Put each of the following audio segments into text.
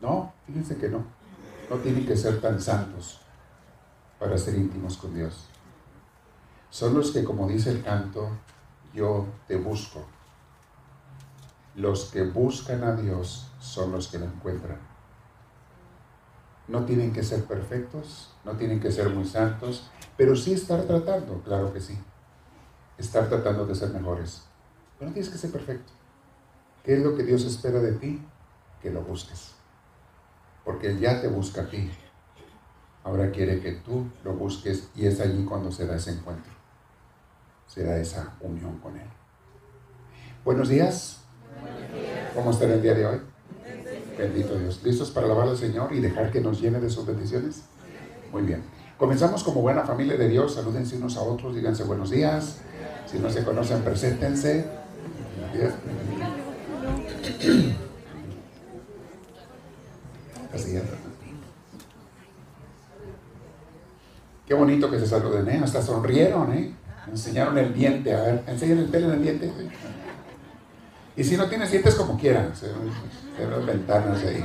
No, fíjense que no. No tienen que ser tan santos para ser íntimos con Dios. Son los que, como dice el canto, yo te busco. Los que buscan a Dios son los que lo encuentran. No tienen que ser perfectos, no tienen que ser muy santos, pero sí estar tratando, claro que sí. Estar tratando de ser mejores. Pero no tienes que ser perfecto. ¿Qué es lo que Dios espera de ti? Que lo busques. Porque Él ya te busca a ti. Ahora quiere que tú lo busques y es allí cuando se da ese encuentro. Se da esa unión con Él. Buenos días. ¿Cómo está el día de hoy? Bendito Dios. ¿Listos para alabar al Señor y dejar que nos llene de sus bendiciones? Muy bien. Comenzamos como buena familia de Dios. Salúdense unos a otros, díganse buenos días. Si no se conocen, preséntense. Así Qué bonito que se saluden, ¿eh? Hasta sonrieron, ¿eh? enseñaron el diente. A ver, enseñan el pelo en el diente. Y si no tienes dientes, como quieran. Se ven ventanas ahí.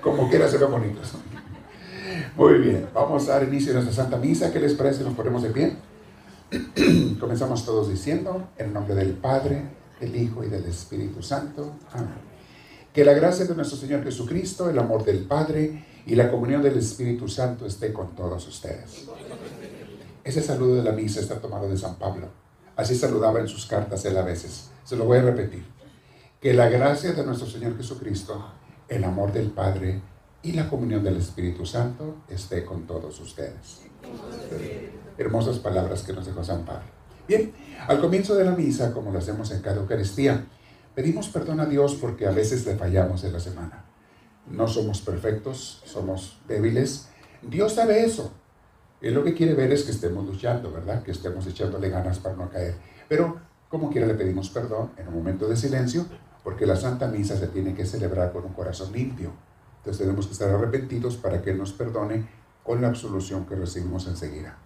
Como quiera, se ven bonitos. Muy bien, vamos a dar inicio a nuestra Santa Misa. ¿Qué les parece? Nos ponemos de pie. Comenzamos todos diciendo, en nombre del Padre, del Hijo y del Espíritu Santo. Amén. Que la gracia de nuestro Señor Jesucristo, el amor del Padre y la comunión del Espíritu Santo esté con todos ustedes. Ese saludo de la misa está tomado de San Pablo. Así saludaba en sus cartas él a veces. Se lo voy a repetir. Que la gracia de nuestro Señor Jesucristo, el amor del Padre y la comunión del Espíritu Santo esté con todos ustedes. Hermosas palabras que nos dejó San Pablo. Bien, al comienzo de la misa, como lo hacemos en cada Eucaristía, pedimos perdón a Dios porque a veces le fallamos en la semana no somos perfectos, somos débiles. Dios sabe eso. Él lo que quiere ver es que estemos luchando, ¿verdad? Que estemos echándole ganas para no caer. Pero, como quiera, le pedimos perdón en un momento de silencio, porque la Santa Misa se tiene que celebrar con un corazón limpio. Entonces tenemos que estar arrepentidos para que Él nos perdone con la absolución que recibimos enseguida.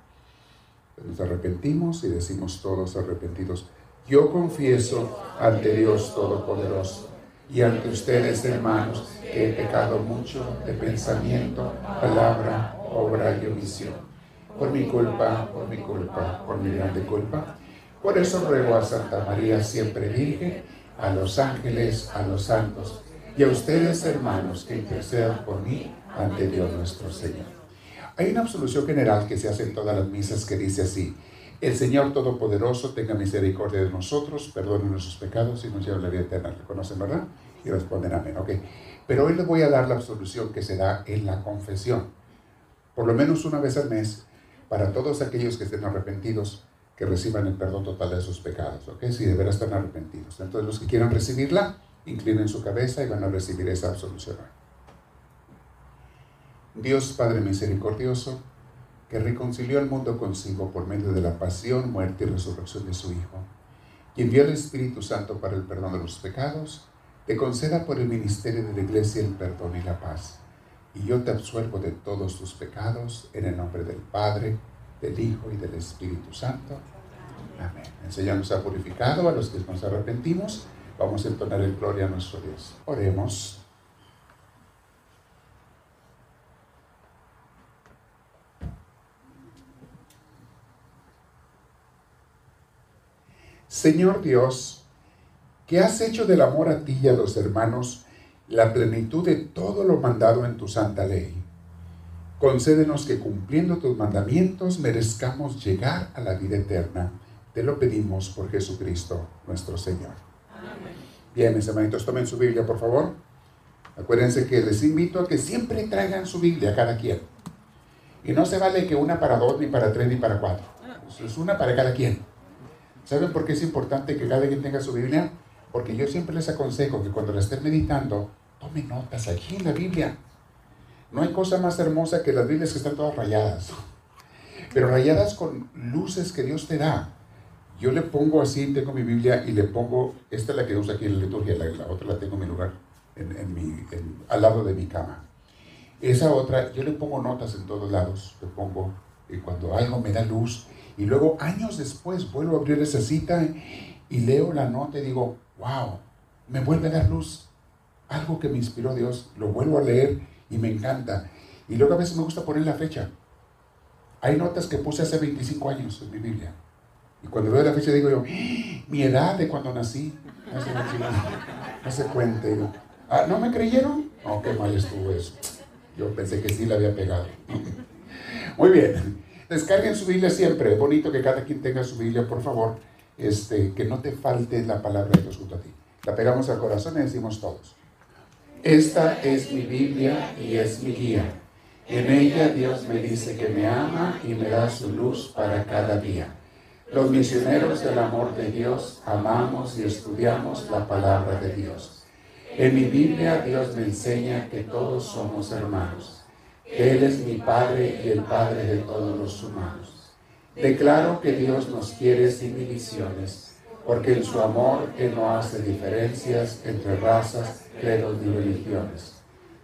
Nos arrepentimos y decimos todos arrepentidos, yo confieso ante Dios Todopoderoso y ante ustedes, hermanos, que he pecado mucho de pensamiento, palabra, obra y omisión. Por mi culpa, por mi culpa, por mi grande culpa. Por eso ruego a Santa María, siempre Virgen, a los ángeles, a los santos y a ustedes, hermanos, que intercedan por mí ante Dios nuestro Señor. Hay una absolución general que se hace en todas las misas que dice así, el Señor Todopoderoso tenga misericordia de nosotros, perdone nuestros pecados y nos lleve a la vida eterna. ¿Reconocen, verdad? Y responden amén. Ok. Pero hoy les voy a dar la absolución que se da en la confesión. Por lo menos una vez al mes, para todos aquellos que estén arrepentidos, que reciban el perdón total de sus pecados. ¿Ok? Si de veras están arrepentidos. Entonces, los que quieran recibirla, inclinen su cabeza y van a recibir esa absolución. Dios Padre misericordioso, que reconcilió al mundo consigo por medio de la pasión, muerte y resurrección de su Hijo, y envió el Espíritu Santo para el perdón de los pecados, te conceda por el ministerio de la Iglesia el perdón y la paz. Y yo te absuelvo de todos tus pecados en el nombre del Padre, del Hijo y del Espíritu Santo. Amén. El Señor ha purificado a los que nos arrepentimos. Vamos a entonar el gloria a nuestro Dios. Oremos. Señor Dios, que has hecho del amor a ti y a los hermanos la plenitud de todo lo mandado en tu santa ley. Concédenos que cumpliendo tus mandamientos merezcamos llegar a la vida eterna. Te lo pedimos por Jesucristo nuestro Señor. Amén. Bien, mis hermanitos, tomen su Biblia, por favor. Acuérdense que les invito a que siempre traigan su Biblia, cada quien. Y no se vale que una para dos, ni para tres, ni para cuatro. Es una para cada quien. ¿Saben por qué es importante que cada quien tenga su Biblia? Porque yo siempre les aconsejo que cuando la estén meditando, tomen notas aquí en la Biblia. No hay cosa más hermosa que las Biblias que están todas rayadas. Pero rayadas con luces que Dios te da. Yo le pongo así, tengo mi Biblia y le pongo, esta es la que uso aquí en la liturgia, la, otra la tengo en mi lugar, en, mi, al lado de mi cama. Esa otra, yo le pongo notas en todos lados, le pongo, y cuando algo me da luz, y luego años después vuelvo a abrir esa cita y leo la nota y digo, wow, me vuelve a dar luz. algo que me inspiró Dios, lo vuelvo a leer y me encanta. Y luego a veces me gusta poner la fecha. Hay notas que puse hace 25 años en mi Biblia. Y cuando veo la fecha digo yo, mi edad de cuando nací. No se cuenta. Ah, ¿No me creyeron? No, qué mal estuvo eso. Yo pensé que sí la había pegado. Muy bien. Descarguen su Biblia siempre. Es bonito que cada quien tenga su Biblia, por favor. Este, que no te falte la palabra de Dios junto a ti. La pegamos al corazón y decimos todos. Esta es mi Biblia y es mi guía. En ella Dios me dice que me ama y me da su luz para cada día. Los misioneros del amor de Dios amamos y estudiamos la palabra de Dios. En mi Biblia Dios me enseña que todos somos hermanos él es mi Padre y el Padre de todos los humanos. Declaro que Dios nos quiere sin divisiones, porque en su amor Él no hace diferencias entre razas, credos ni religiones.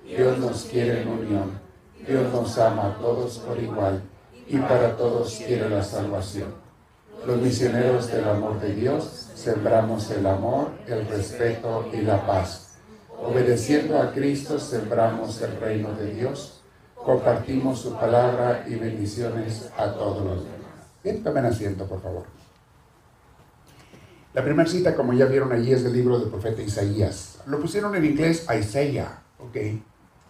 Dios nos quiere en unión, Dios nos ama a todos por igual y para todos quiere la salvación. Los misioneros del amor de Dios sembramos el amor, el respeto y la paz. Obedeciendo a Cristo sembramos el reino de Dios compartimos su palabra y bendiciones a todos los demás. Bien, tomen asiento, por favor. La primera cita, como ya vieron allí, es del libro del profeta Isaías. Lo pusieron en inglés Isaiah, ¿ok?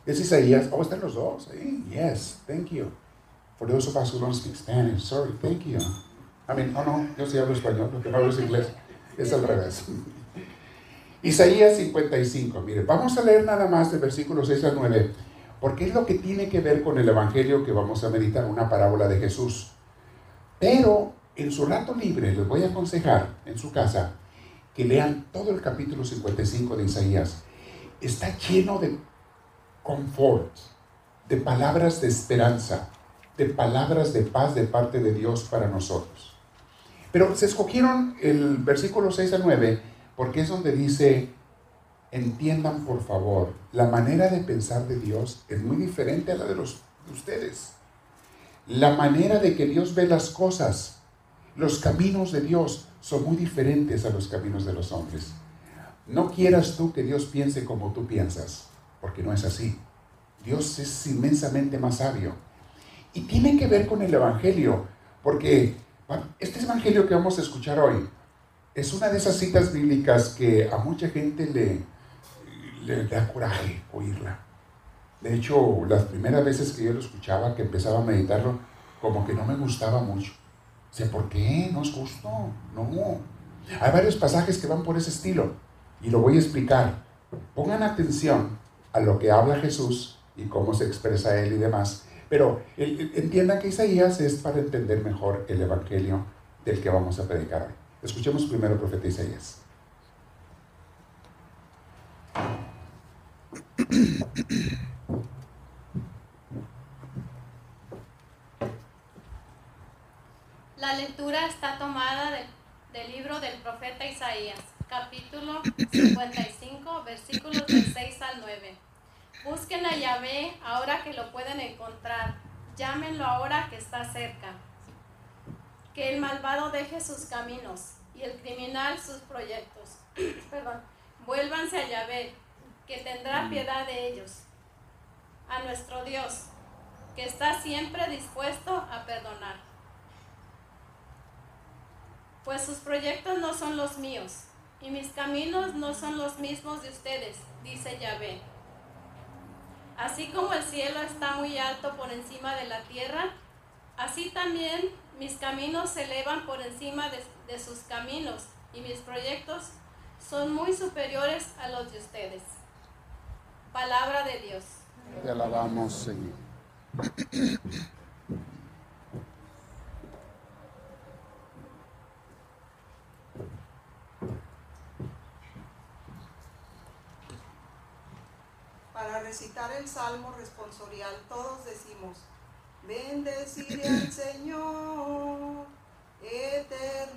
Es Isaías. Oh, están los dos. ¿eh? Yes, thank you. For those of us who don't speak Spanish, sorry, thank you. I mean, oh no, yo sí hablo español, lo que no hablo es inglés. Es al revés. Isaías 55, mire, vamos a leer nada más del versículo 6 al 9 porque es lo que tiene que ver con el Evangelio que vamos a meditar, una parábola de Jesús. Pero en su rato libre les voy a aconsejar en su casa que lean todo el capítulo 55 de Isaías. Está lleno de confort, de palabras de esperanza, de palabras de paz de parte de Dios para nosotros. Pero se escogieron el versículo 6 a 9 porque es donde dice, entiendan por favor, la manera de pensar de Dios es muy diferente a la de, los, ustedes. La manera de que Dios ve las cosas, los caminos de Dios son muy diferentes a los caminos de los hombres. No quieras tú que Dios piense como tú piensas, porque no es así. Dios es inmensamente más sabio. Y tiene que ver con el Evangelio, porque este Evangelio que vamos a escuchar hoy es una de esas citas bíblicas que a mucha gente le, le da coraje oírla. De hecho, las primeras veces que yo lo escuchaba, que empezaba a meditarlo, como que no me gustaba mucho. sé ¿por qué? No es justo. No. Hay varios pasajes que van por ese estilo y lo voy a explicar. Pongan atención a lo que habla Jesús y cómo se expresa él y demás. Pero entiendan que Isaías es para entender mejor el evangelio del que vamos a predicar hoy. Escuchemos primero el profeta Isaías. La lectura está tomada del, libro del profeta Isaías, capítulo 55, versículos del 6 al 9. Busquen a Yahvé ahora que lo pueden encontrar. Llámenlo ahora que está cerca. Que el malvado deje sus caminos y el criminal sus proyectos. Perdón. Vuélvanse a Yahvé, que tendrá piedad de ellos, a nuestro Dios, que está siempre dispuesto a perdonar. Pues sus proyectos no son los míos, y mis caminos no son los mismos de ustedes, dice Yahvé. Así como el cielo está muy alto por encima de la tierra, así también mis caminos se elevan por encima de, de sus caminos, y mis proyectos son muy superiores a los de ustedes. Palabra de Dios. Te alabamos, Señor. Para recitar el salmo responsorial, todos decimos, bendeciré al Señor eternamente.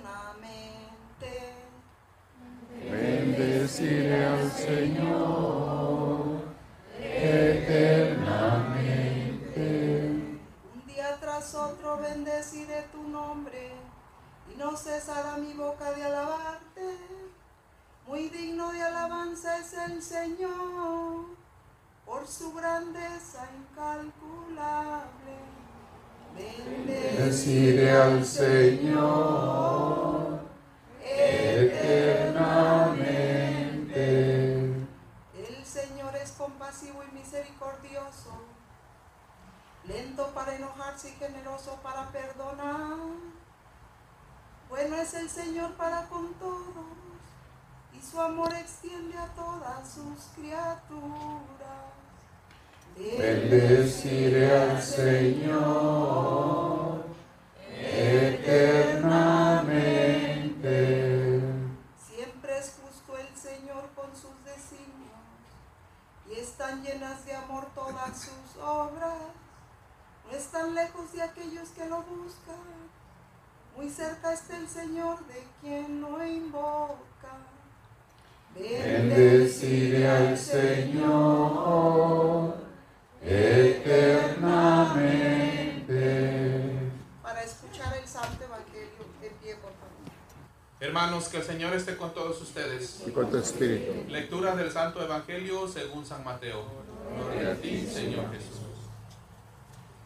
Bendeciré al Señor eternamente. Un día tras otro bendeciré tu nombre y no cesará mi boca de alabarte. Muy digno de alabanza es el Señor, por su grandeza incalculable. Bendeciré al Señor eternamente. El Señor es compasivo y misericordioso, lento para enojarse y generoso para perdonar. Bueno es el Señor para con todos y su amor extiende a todas sus criaturas. Bendeciré al Señor eternamente. Siempre es justo el Señor con sus designios y están llenas de amor todas sus obras. No están lejos de aquellos que lo buscan. Muy cerca está el Señor de quien lo invoca. Bendeciré al Señor eternamente. Para escuchar el Santo Evangelio de pie, por favor. Hermanos, que el Señor esté con todos ustedes. Y con tu espíritu. Lectura del Santo Evangelio según San Mateo. Gloria a ti, Señor Jesús.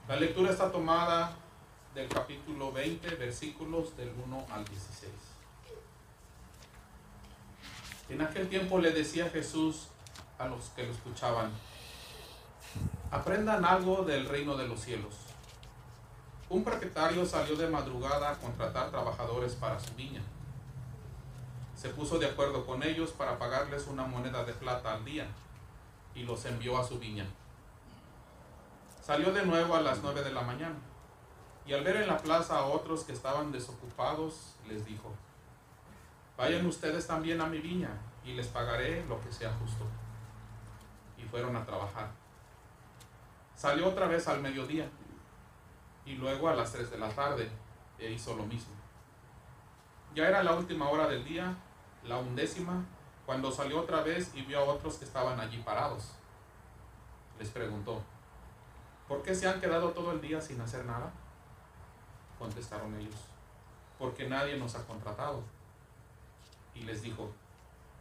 La lectura está tomada del capítulo 20, versículos del 1 al 16. En aquel tiempo le decía Jesús a los que lo escuchaban, aprendan algo del reino de los cielos. Un propietario salió de madrugada a contratar trabajadores para su viña. Se puso de acuerdo con ellos para pagarles una moneda de plata al día y los envió a su viña. Salió de nuevo a las nueve de la mañana y al ver en la plaza a otros que estaban desocupados, les dijo, vayan ustedes también a mi viña y les pagaré lo que sea justo. Y fueron a trabajar. Salió otra vez al mediodía y luego a las tres de la tarde e hizo lo mismo. Ya era la última hora del día, la undécima, cuando salió otra vez y vio a otros que estaban allí parados. Les preguntó, ¿por qué se han quedado todo el día sin hacer nada? Contestaron ellos, porque nadie nos ha contratado. Y les dijo,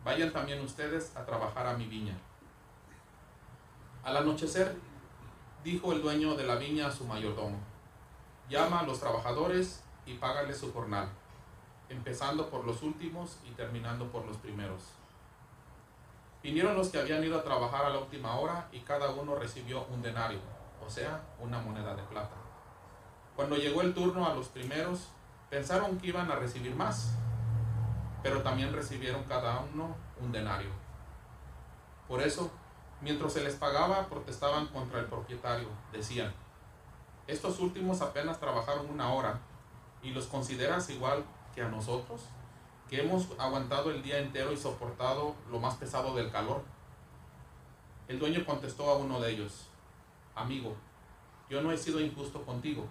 vayan también ustedes a trabajar a mi viña. Al anochecer, dijo el dueño de la viña a su mayordomo, llama a los trabajadores y págales su jornal, empezando por los últimos y terminando por los primeros. Vinieron los que habían ido a trabajar a la última hora y cada uno recibió un denario, o sea, una moneda de plata. Cuando llegó el turno a los primeros, pensaron que iban a recibir más, pero también recibieron cada uno un denario. Por eso, mientras se les pagaba, protestaban contra el propietario. Decían, estos últimos apenas trabajaron una hora y los consideras igual que a nosotros, que hemos aguantado el día entero y soportado lo más pesado del calor. El dueño contestó a uno de ellos, amigo, yo no he sido injusto contigo.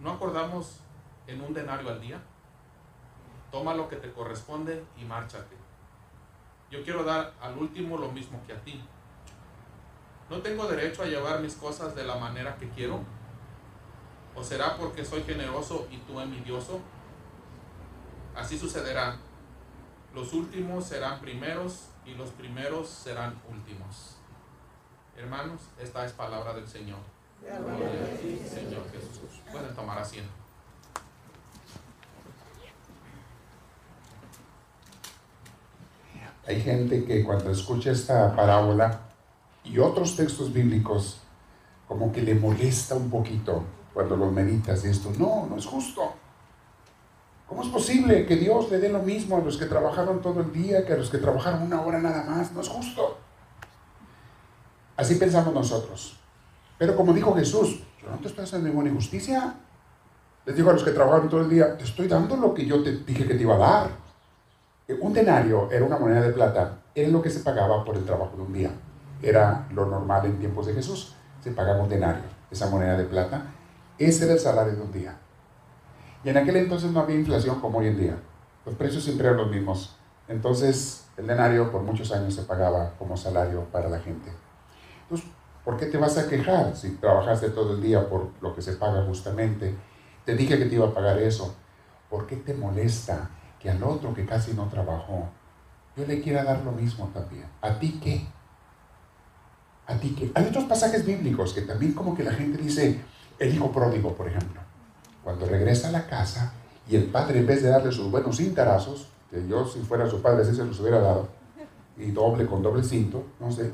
¿No acordamos en un denario al día? Toma lo que te corresponde y márchate. Yo quiero dar al último lo mismo que a ti. ¿No tengo derecho a llevar mis cosas de la manera que quiero? ¿O será porque soy generoso y tú envidioso? Así sucederá. Los últimos serán primeros y los primeros serán últimos. Hermanos, esta es palabra del Señor. Gloria a ti, Señor Jesús. Pueden tomar asiento. Hay gente que cuando escucha esta parábola y otros textos bíblicos, como que le molesta un poquito cuando lo meditas esto, no, no es justo. ¿Cómo es posible que Dios le dé lo mismo a los que trabajaron todo el día que a los que trabajaron una hora nada más? No es justo. Así pensamos nosotros. Pero como dijo Jesús, yo no te estoy haciendo ninguna injusticia. Les digo a los que trabajaron todo el día, te estoy dando lo que yo te dije que te iba a dar. Un denario era una moneda de plata, era lo que se pagaba por el trabajo de un día. Era lo normal en tiempos de Jesús. Se pagaba un denario, esa moneda de plata. Ese era el salario de un día. Y en aquel entonces no había inflación como hoy en día. Los precios siempre eran los mismos. Entonces el denario por muchos años se pagaba como salario para la gente. Entonces, ¿por qué te vas a quejar si trabajaste todo el día por lo que se paga justamente? Te dije que te iba a pagar eso. ¿Por qué te molesta que al otro que casi no trabajó yo le quiera dar lo mismo también. ¿A ti qué? ¿A ti qué? Hay otros pasajes bíblicos que también como que la gente dice, el hijo pródigo, por ejemplo, cuando regresa a la casa y el padre en vez de darle sus buenos cintarazos, que yo si fuera su padre así se los hubiera dado, y doble con doble cinto, no sé,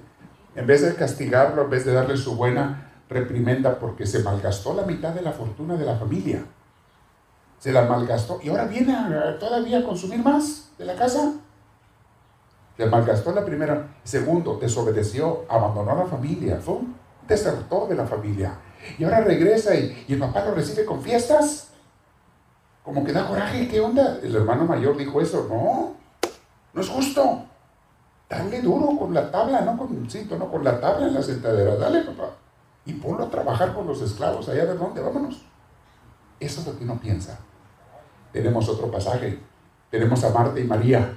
en vez de castigarlo, en vez de darle su buena reprimenda porque se malgastó la mitad de la fortuna de la familia, se la malgastó y ahora viene todavía a consumir más de la casa. Se malgastó la primera. Segundo, desobedeció, abandonó a la familia, fue un de la familia. Y ahora regresa y, y el papá lo recibe con fiestas. Como que da coraje, ¿qué onda? El hermano mayor dijo eso. No, no es justo. Dale duro con la tabla, no con el cinto, no con la tabla en la sentadera. Dale, papá. Y ponlo a trabajar con los esclavos allá de dónde, vámonos. Eso es lo que uno piensa. Tenemos otro pasaje. Tenemos a Marta y María.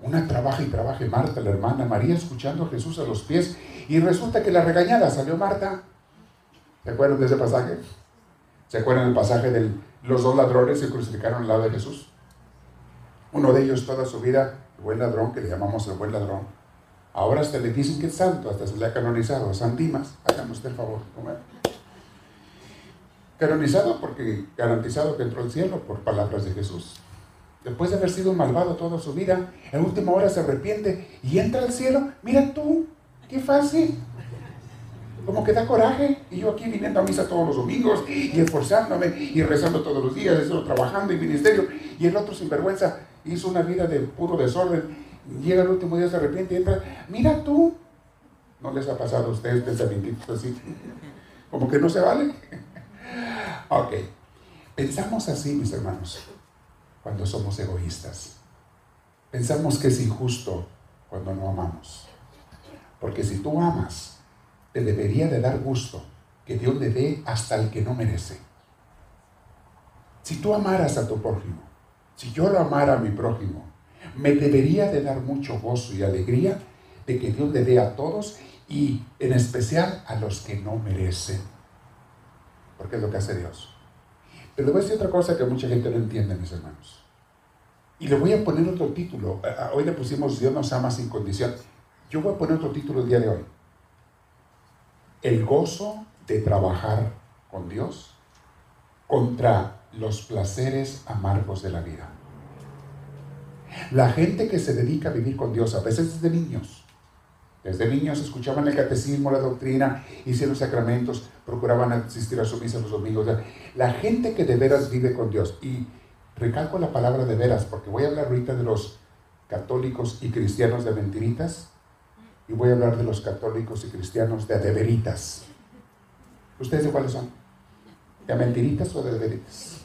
Una trabaja y trabaja Marta, la hermana María, escuchando a Jesús a los pies. Y resulta que la regañada salió Marta. ¿Se acuerdan de ese pasaje? ¿Se acuerdan del pasaje de los dos ladrones que crucificaron al lado de Jesús? Uno de ellos toda su vida, buen ladrón, que le llamamos el buen ladrón. Ahora hasta le dicen que es santo, hasta se le ha canonizado. San Dimas, háganos usted el favor. Canonizado porque garantizado que entró al cielo por palabras de Jesús. Después de haber sido malvado toda su vida, en última hora se arrepiente y entra al cielo. Mira tú, qué fácil. Como que da coraje. Y yo aquí viniendo a misa todos los domingos y esforzándome y rezando todos los días, trabajando en ministerio. Y el otro sinvergüenza hizo una vida de puro desorden. Llega el último día, se arrepiente y entra. Mira tú. ¿No les ha pasado a ustedes pensamientos así? Como que no se vale. Ok. Pensamos así, mis hermanos, cuando somos egoístas. Pensamos que es injusto cuando no amamos. Porque si tú amas, te debería de dar gusto que Dios le dé hasta el que no merece. Si tú amaras a tu prójimo, si yo lo amara a mi prójimo, me debería de dar mucho gozo y alegría de que Dios le dé a todos y en especial a los que no merecen porque es lo que hace Dios. Pero le voy a decir otra cosa que mucha gente no entiende, mis hermanos. Y le voy a poner otro título. Hoy le pusimos Dios nos ama sin condición. Yo voy a poner otro título el día de hoy. El gozo de trabajar con Dios contra los placeres amargos de la vida. La gente que se dedica a vivir con Dios, a veces desde niños, desde niños escuchaban el catecismo, la doctrina, hicieron sacramentos, procuraban asistir a su misa los domingos. La gente que de veras vive con Dios, y recalco la palabra de veras, porque voy a hablar ahorita de los católicos y cristianos de mentiritas, y voy a hablar de los católicos y cristianos de adeveritas. ¿Ustedes de cuáles son? ¿De mentiritas o de adeveritas?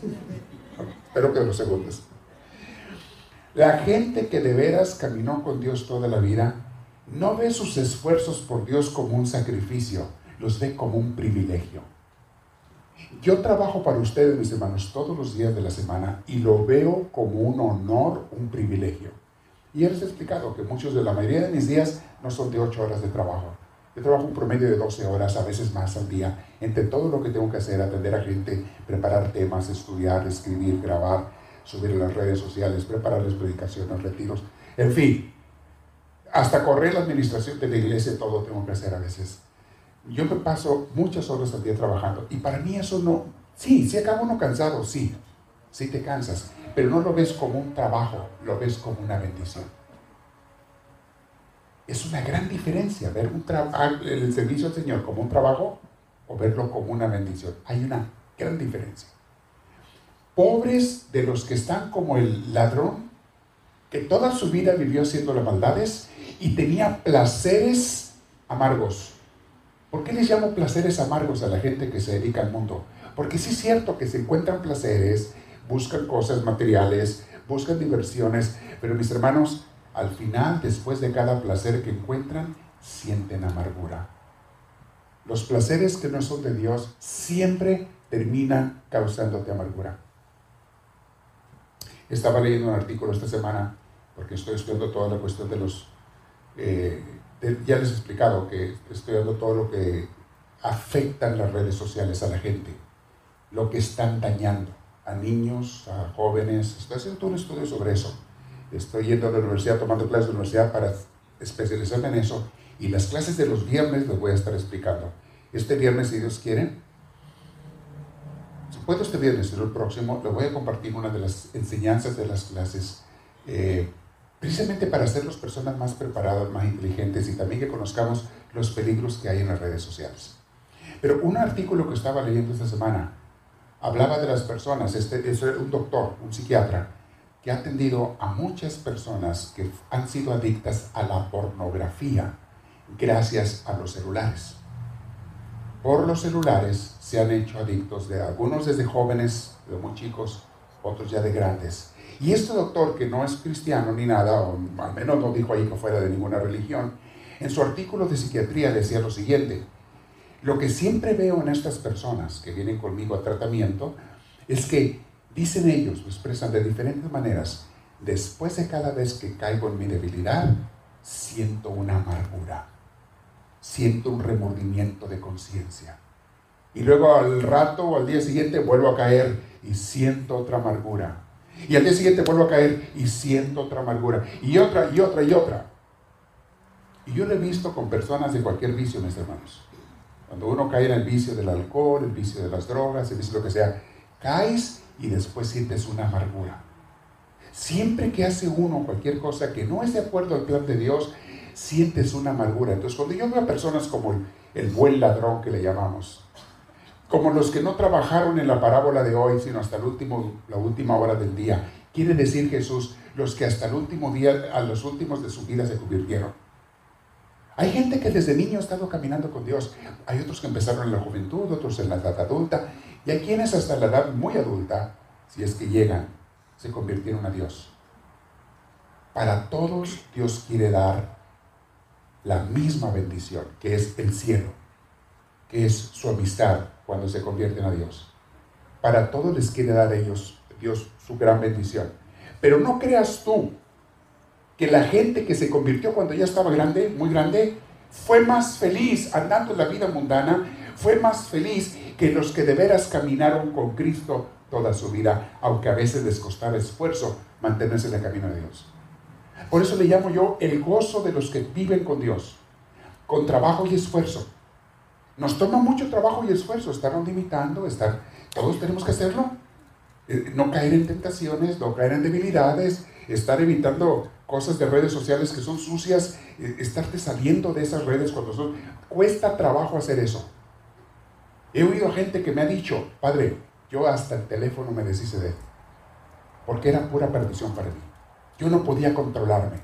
espero que de los segundos. La gente que de veras caminó con Dios toda la vida, no ve sus esfuerzos por Dios como un sacrificio, los ve como un privilegio. Yo trabajo para ustedes, mis hermanos, todos los días de la semana y lo veo como un honor, un privilegio. Y he explicado que muchos de la mayoría de mis días no son de 8 horas de trabajo. Yo trabajo un promedio de 12 horas, a veces más al día, entre todo lo que tengo que hacer, atender a gente, preparar temas, estudiar, escribir, grabar, subir a las redes sociales, prepararles predicaciones, retiros, en fin, hasta correr la administración de la iglesia, todo tengo que hacer a veces. Yo me paso muchas horas al día trabajando y para mí eso no, sí, si acaba uno cansado, sí, sí te cansas, pero no lo ves como un trabajo, lo ves como una bendición. Es una gran diferencia ver un el servicio al Señor como un trabajo o verlo como una bendición. Hay una gran diferencia. Pobres de los que están como el ladrón, que toda su vida vivió haciendo las maldades y tenía placeres amargos. ¿Por qué les llamo placeres amargos a la gente que se dedica al mundo? Porque sí es cierto que se encuentran placeres, buscan cosas materiales, buscan diversiones, pero mis hermanos, al final, después de cada placer que encuentran, sienten amargura. Los placeres que no son de Dios siempre terminan causándote amargura. Estaba leyendo un artículo esta semana, porque estoy estudiando toda la cuestión de los eh, ya les he explicado que estoy dando todo lo que afectan las redes sociales a la gente, lo que están dañando a niños, a jóvenes. Estoy haciendo todo un estudio sobre eso. Estoy yendo a la universidad, tomando clases de universidad para especializarme en eso. Y las clases de los viernes les voy a estar explicando. Este viernes, si Dios quiere, si puedo este viernes, pero el próximo, le voy a compartir una de las enseñanzas de las clases, eh, precisamente para hacerlos personas más preparadas, más inteligentes y también que conozcamos los peligros que hay en las redes sociales. Pero un artículo que estaba leyendo esta semana hablaba de las personas, este es un doctor, un psiquiatra, que ha atendido a muchas personas que han sido adictas a la pornografía gracias a los celulares. Por los celulares se han hecho adictos de algunos desde jóvenes, de muy chicos, otros ya de grandes. Y este doctor, que no es cristiano ni nada, o al menos no dijo ahí que fuera de ninguna religión, en su artículo de psiquiatría decía lo siguiente, lo que siempre veo en estas personas que vienen conmigo a tratamiento es que dicen ellos, lo expresan de diferentes maneras, después de cada vez que caigo en mi debilidad, siento una amargura, siento un remordimiento de conciencia. Y luego al rato al día siguiente vuelvo a caer y siento otra amargura. Y al día siguiente vuelvo a caer y siento otra amargura. Y otra, y otra, y otra. Y yo lo he visto con personas de cualquier vicio, mis hermanos. Cuando uno cae en el vicio del alcohol, el vicio de las drogas, el vicio de lo que sea, caes y después sientes una amargura. Siempre que hace uno cualquier cosa que no es de acuerdo al plan de Dios, sientes una amargura. Entonces, cuando yo veo a personas como el, buen ladrón que le llamamos, como los que no trabajaron en la parábola de hoy, sino hasta el último, la última hora del día, quiere decir Jesús, los que hasta el último día, a los últimos de su vida se convirtieron. Hay gente que desde niño ha estado caminando con Dios. Hay otros que empezaron en la juventud, otros en la edad adulta. Y hay quienes hasta la edad muy adulta, si es que llegan, se convirtieron a Dios. Para todos Dios quiere dar la misma bendición, que es el cielo, que es su amistad cuando se convierten a Dios. Para todos les quiere dar ellos Dios su gran bendición. Pero no creas tú que la gente que se convirtió cuando ya estaba grande, muy grande, fue más feliz andando la vida mundana, fue más feliz que los que de veras caminaron con Cristo toda su vida, aunque a veces les costaba esfuerzo mantenerse en el camino de Dios. Por eso le llamo yo el gozo de los que viven con Dios, con trabajo y esfuerzo. Nos toma mucho trabajo y esfuerzo estar limitando, estar, todos tenemos que hacerlo. Eh, no caer en tentaciones, no caer en debilidades, estar evitando cosas de redes sociales que son sucias, eh, estarte saliendo de esas redes cuando son... Cuesta trabajo hacer eso. He oído gente que me ha dicho, padre, yo hasta el teléfono me deshice de él, porque era pura perdición para mí. Yo no podía controlarme.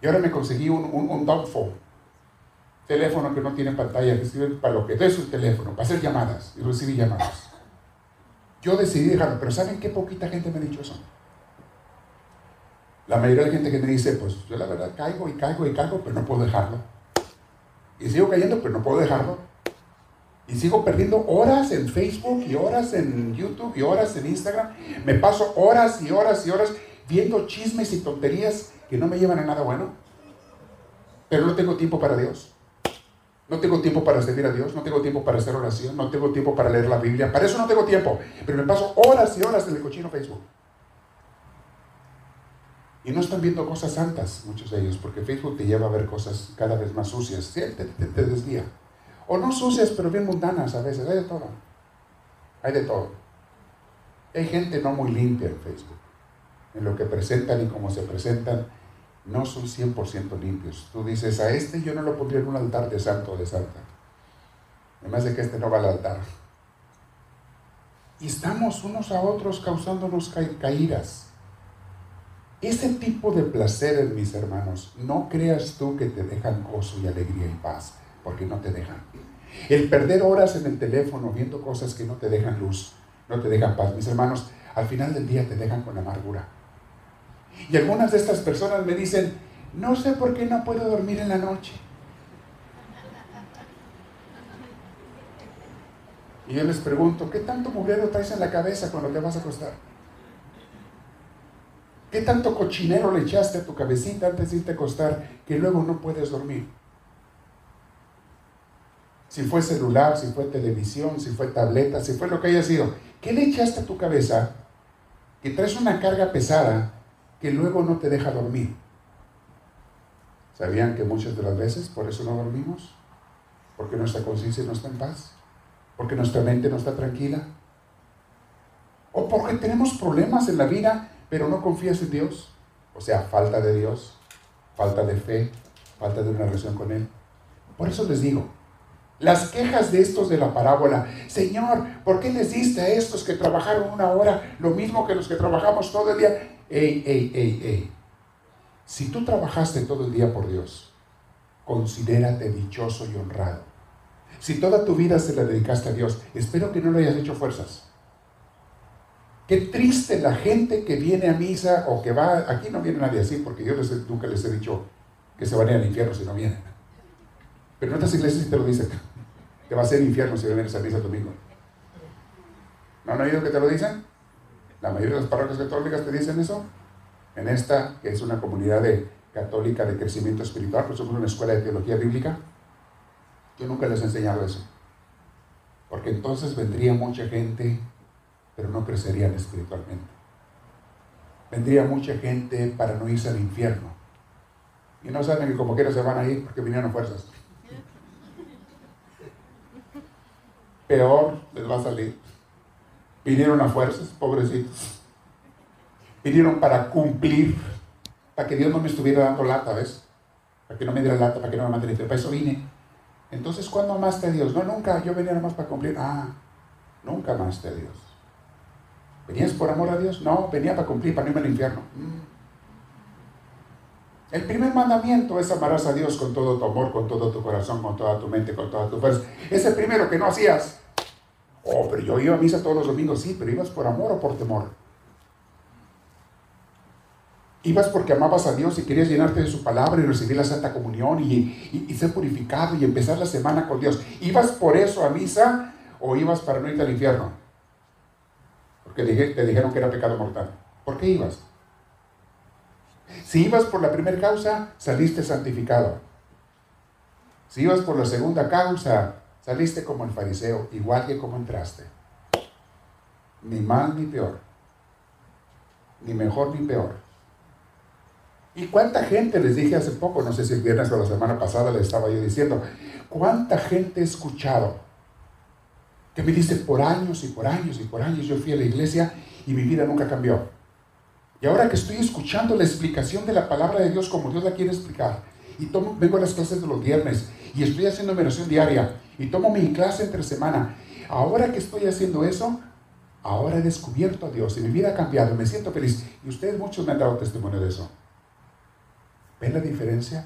Y ahora me conseguí un, un, un phone, teléfono que no tiene pantalla, que sirve para lo que es el teléfono, para hacer llamadas y recibir llamadas. Yo decidí dejarlo, pero ¿saben qué poquita gente me ha dicho eso? La mayoría de la gente que me dice, pues yo la verdad caigo y caigo y caigo, pero no puedo dejarlo. Y sigo cayendo, pero no puedo dejarlo. Y sigo perdiendo horas en Facebook y horas en YouTube y horas en Instagram. Me paso horas y horas y horas viendo chismes y tonterías que no me llevan a nada bueno. Pero no tengo tiempo para Dios. No tengo tiempo para servir a Dios, no tengo tiempo para hacer oración, no tengo tiempo para leer la Biblia. Para eso no tengo tiempo. Pero me paso horas y horas en el cochino Facebook. Y no están viendo cosas santas, muchos de ellos, porque Facebook te lleva a ver cosas cada vez más sucias, te, te, desvía. O no sucias, pero bien mundanas a veces, hay de todo. Hay de todo. Hay gente no muy limpia en Facebook. En lo que presentan y cómo se presentan, no son 100% limpios. Tú dices, a este yo no lo pondría en un altar de santo o de santa. Además de que este no va al altar. Y estamos unos a otros causándonos caídas. Ese tipo de placeres, mis hermanos, no creas tú que te dejan gozo y alegría y paz, porque no te dejan. El perder horas en el teléfono viendo cosas que no te dejan luz, no te dejan paz, mis hermanos, al final del día te dejan con amargura. Y algunas de estas personas me dicen, no sé por qué no puedo dormir en la noche. Y yo les pregunto, ¿qué tanto mugrero traes en la cabeza cuando te vas a acostar? ¿Qué tanto cochinero le echaste a tu cabecita antes de irte a acostar que luego no puedes dormir? Si fue celular, si fue televisión, si fue tableta, si fue lo que haya sido. ¿Qué le echaste a tu cabeza que traes una carga pesada que luego no te deja dormir. ¿Sabían que muchas de las veces por eso no dormimos? Porque nuestra conciencia no está en paz, porque nuestra mente no está tranquila, o porque tenemos problemas en la vida, pero no confías en Dios. O sea, falta de Dios, falta de fe, falta de una relación con Él. Por eso les digo, las quejas de estos de la parábola, Señor, ¿por qué les diste a estos que trabajaron una hora lo mismo que los que trabajamos todo el día? Ey, ey, ey, ey. Si tú trabajaste todo el día por Dios, considérate dichoso y honrado. Si toda tu vida se la dedicaste a Dios, espero que no le hayas hecho fuerzas. Qué triste la gente que viene a misa o que va, aquí no viene nadie así, porque yo nunca les he dicho que se van a ir al infierno si no vienen. Pero en otras iglesias te lo dicen, te va a ser infierno si vienes a misa el domingo. ¿No han oído que te lo dicen? La mayoría de las parroquias católicas te dicen eso. En esta, que es una comunidad de, católica de crecimiento espiritual, pues somos una escuela de teología bíblica, yo nunca les he enseñado eso. Porque entonces vendría mucha gente pero no crecerían espiritualmente. Vendría mucha gente para no irse al infierno. Y no saben que como quiera se van a ir porque vinieron fuerzas. Peor les va a salir. Vinieron a fuerzas, pobrecitos. Vinieron para cumplir, para que Dios no me estuviera dando lata, ¿ves? Para que no me diera lata, para que no me mande Para eso vine. Entonces, ¿cuándo amaste a Dios? No, nunca. Yo venía nomás para cumplir. Ah, nunca amaste a Dios. ¿Venías por amor a Dios? No, venía para cumplir, para no irme al infierno. Mm. El primer mandamiento es amarás a Dios con todo tu amor, con todo tu corazón, con toda tu mente, con toda tu fuerza. Es el primero que no hacías. Oh, pero yo iba a misa todos los domingos, sí, pero ibas por amor o por temor. Ibas porque amabas a Dios y querías llenarte de su palabra y recibir la Santa Comunión y, ser purificado y empezar la semana con Dios. ¿Ibas por eso a misa o ibas para no irte al infierno? porque te dijeron que era pecado mortal. ¿Por qué ibas? Si ibas por la primera causa, saliste santificado. Si ibas por la segunda causa, saliste como el fariseo, igual que como entraste. Ni mal ni peor. Ni mejor ni peor. ¿Y cuánta gente, les dije hace poco, no sé si el viernes o la semana pasada les estaba yo diciendo, cuánta gente he escuchado que me dice por años y por años y por años yo fui a la iglesia y mi vida nunca cambió. Y ahora que estoy escuchando la explicación de la palabra de Dios como Dios la quiere explicar, y tomo, vengo a las clases de los viernes y estoy haciendo oración diaria y tomo mi clase entre semana, ahora que estoy haciendo eso, ahora he descubierto a Dios y mi vida ha cambiado, me siento feliz. Y ustedes muchos me han dado testimonio de eso. ¿Ven la diferencia?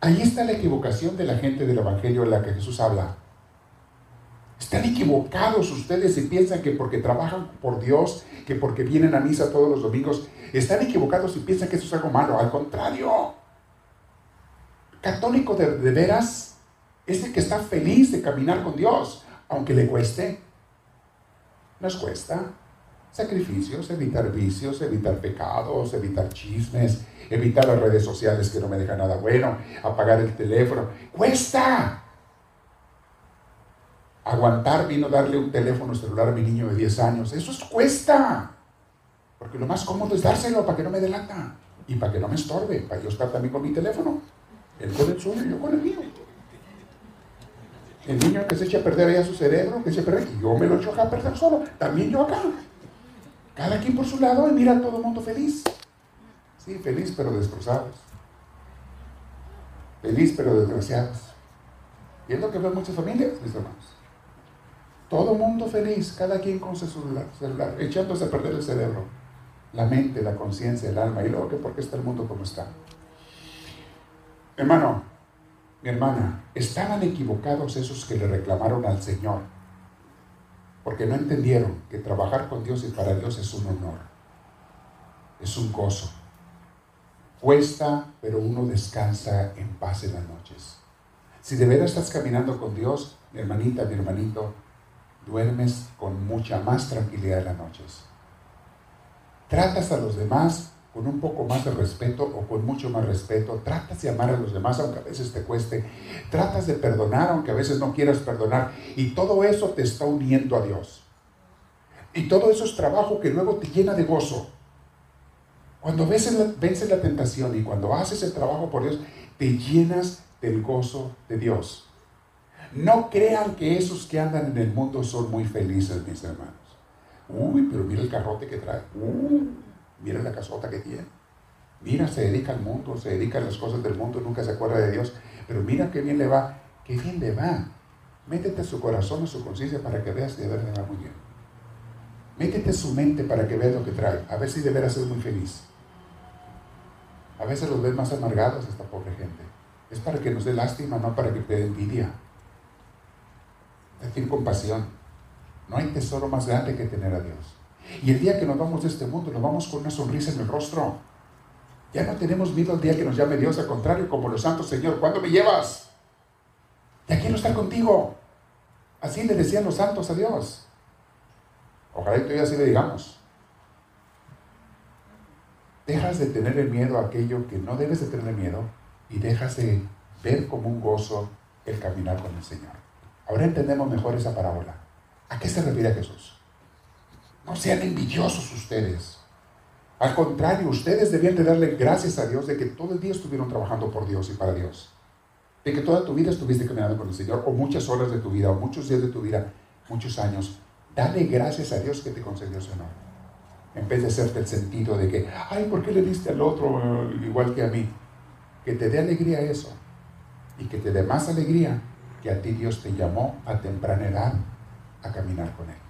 Ahí está la equivocación de la gente del Evangelio en la que Jesús habla. Están equivocados ustedes y piensan que porque trabajan por Dios, que porque vienen a misa todos los domingos, están equivocados y piensan que eso es algo malo. Al contrario, católico de, veras es el que está feliz de caminar con Dios, aunque le cueste. Nos cuesta sacrificios, evitar vicios, evitar pecados, evitar chismes, evitar las redes sociales que no me dejan nada bueno, apagar el teléfono. Cuesta aguantar vino darle un teléfono celular a mi niño de 10 años. Eso cuesta. Porque lo más cómodo es dárselo para que no me delata y para que no me estorbe, para yo estar también con mi teléfono. Él con el suyo y yo con el mío. El niño que se echa a perder allá su cerebro, que se pierde, y yo me lo echo acá a perder solo, también yo acá. Cada quien por su lado y mira a todo el mundo feliz. Sí, feliz pero destrozados. Feliz pero desgraciados. Y es lo que ven muchas familias, mis hermanos. Todo mundo feliz, cada quien con su celular, echándose a perder el cerebro, la mente, la conciencia, el alma, y luego que por qué está el mundo como está. Hermano, mi hermana, estaban equivocados esos que le reclamaron al Señor, porque no entendieron que trabajar con Dios y para Dios es un honor, es un gozo. Cuesta, pero uno descansa en paz en las noches. Si de veras estás caminando con Dios, mi hermanita, mi hermanito, duermes con mucha más tranquilidad en las noches. Tratas a los demás con un poco más de respeto o con mucho más respeto. Tratas de amar a los demás aunque a veces te cueste. Tratas de perdonar aunque a veces no quieras perdonar. Y todo eso te está uniendo a Dios. Y todo eso es trabajo que luego te llena de gozo. Cuando vences vences la tentación y cuando haces el trabajo por Dios, te llenas del gozo de Dios. No crean que esos que andan en el mundo son muy felices, mis hermanos. Uy, pero mira el carrote que trae. Uy, mira la casota que tiene. Mira, se dedica al mundo, se dedica a las cosas del mundo, nunca se acuerda de Dios. Pero mira qué bien le va, qué bien le va. Métete su corazón, a su conciencia para que veas que de verdad va muy bien. Métete su mente para que veas lo que trae. A ver si de veras es muy feliz. A veces los ves más amargados esta pobre gente. Es para que nos dé lástima, no para que te dé envidia. Tener compasión. No hay tesoro más grande que tener a Dios. Y el día que nos vamos de este mundo, nos vamos con una sonrisa en el rostro. Ya no tenemos miedo al día que nos llame Dios, al contrario, como los santos, Señor, ¿cuándo me llevas? Ya quiero estar contigo. Así le decían los santos a Dios. Ojalá y todavía así le digamos. Dejas de tener el miedo a aquello que no debes de tener miedo y dejas de ver como un gozo el caminar con el Señor. Ahora entendemos mejor esa parábola. ¿A qué se refiere Jesús? No sean envidiosos ustedes. Al contrario, ustedes debían de darle gracias a Dios de que todo el día estuvieron trabajando por Dios y para Dios. De que toda tu vida estuviste caminando con el Señor, o muchas horas de tu vida, o muchos días de tu vida, muchos años. Dale gracias a Dios que te concedió ese honor. En vez de hacerte el sentido de que, ay, ¿por qué le diste al otro eh, igual que a mí? Que te dé alegría eso. Y que te dé más alegría que a ti Dios te llamó a temprana edad a caminar con Él.